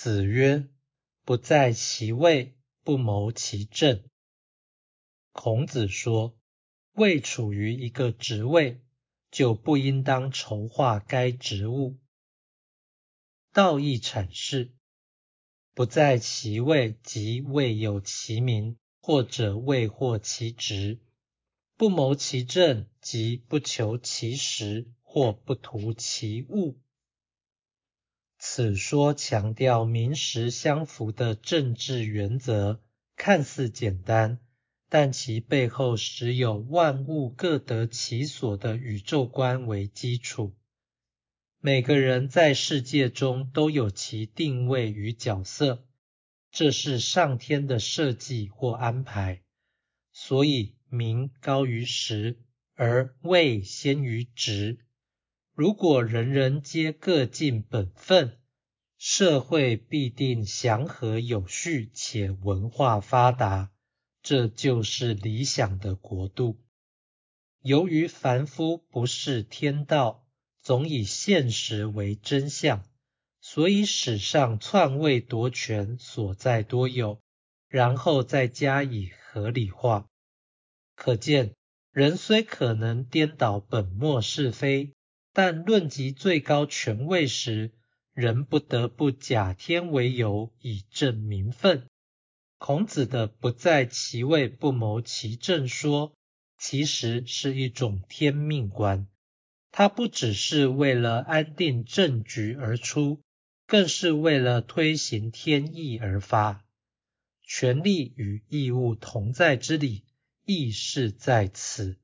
子曰：“不在其位，不谋其政。”孔子说，未处于一个职位，就不应当筹划该职务。道义阐释：不在其位，即未有其名，或者未获其职；不谋其政，即不求其实，或不图其物。此说强调名实相符的政治原则，看似简单，但其背后实有万物各得其所的宇宙观为基础。每个人在世界中都有其定位与角色，这是上天的设计或安排。所以名高于实，而位先于职。如果人人皆各尽本分，社会必定祥和有序且文化发达，这就是理想的国度。由于凡夫不是天道，总以现实为真相，所以史上篡位夺权所在多有，然后再加以合理化。可见，人虽可能颠倒本末是非。但论及最高权位时，人不得不假天为由以正名分。孔子的“不在其位，不谋其政”说，其实是一种天命观。他不只是为了安定政局而出，更是为了推行天意而发。权力与义务同在之理，亦是在此。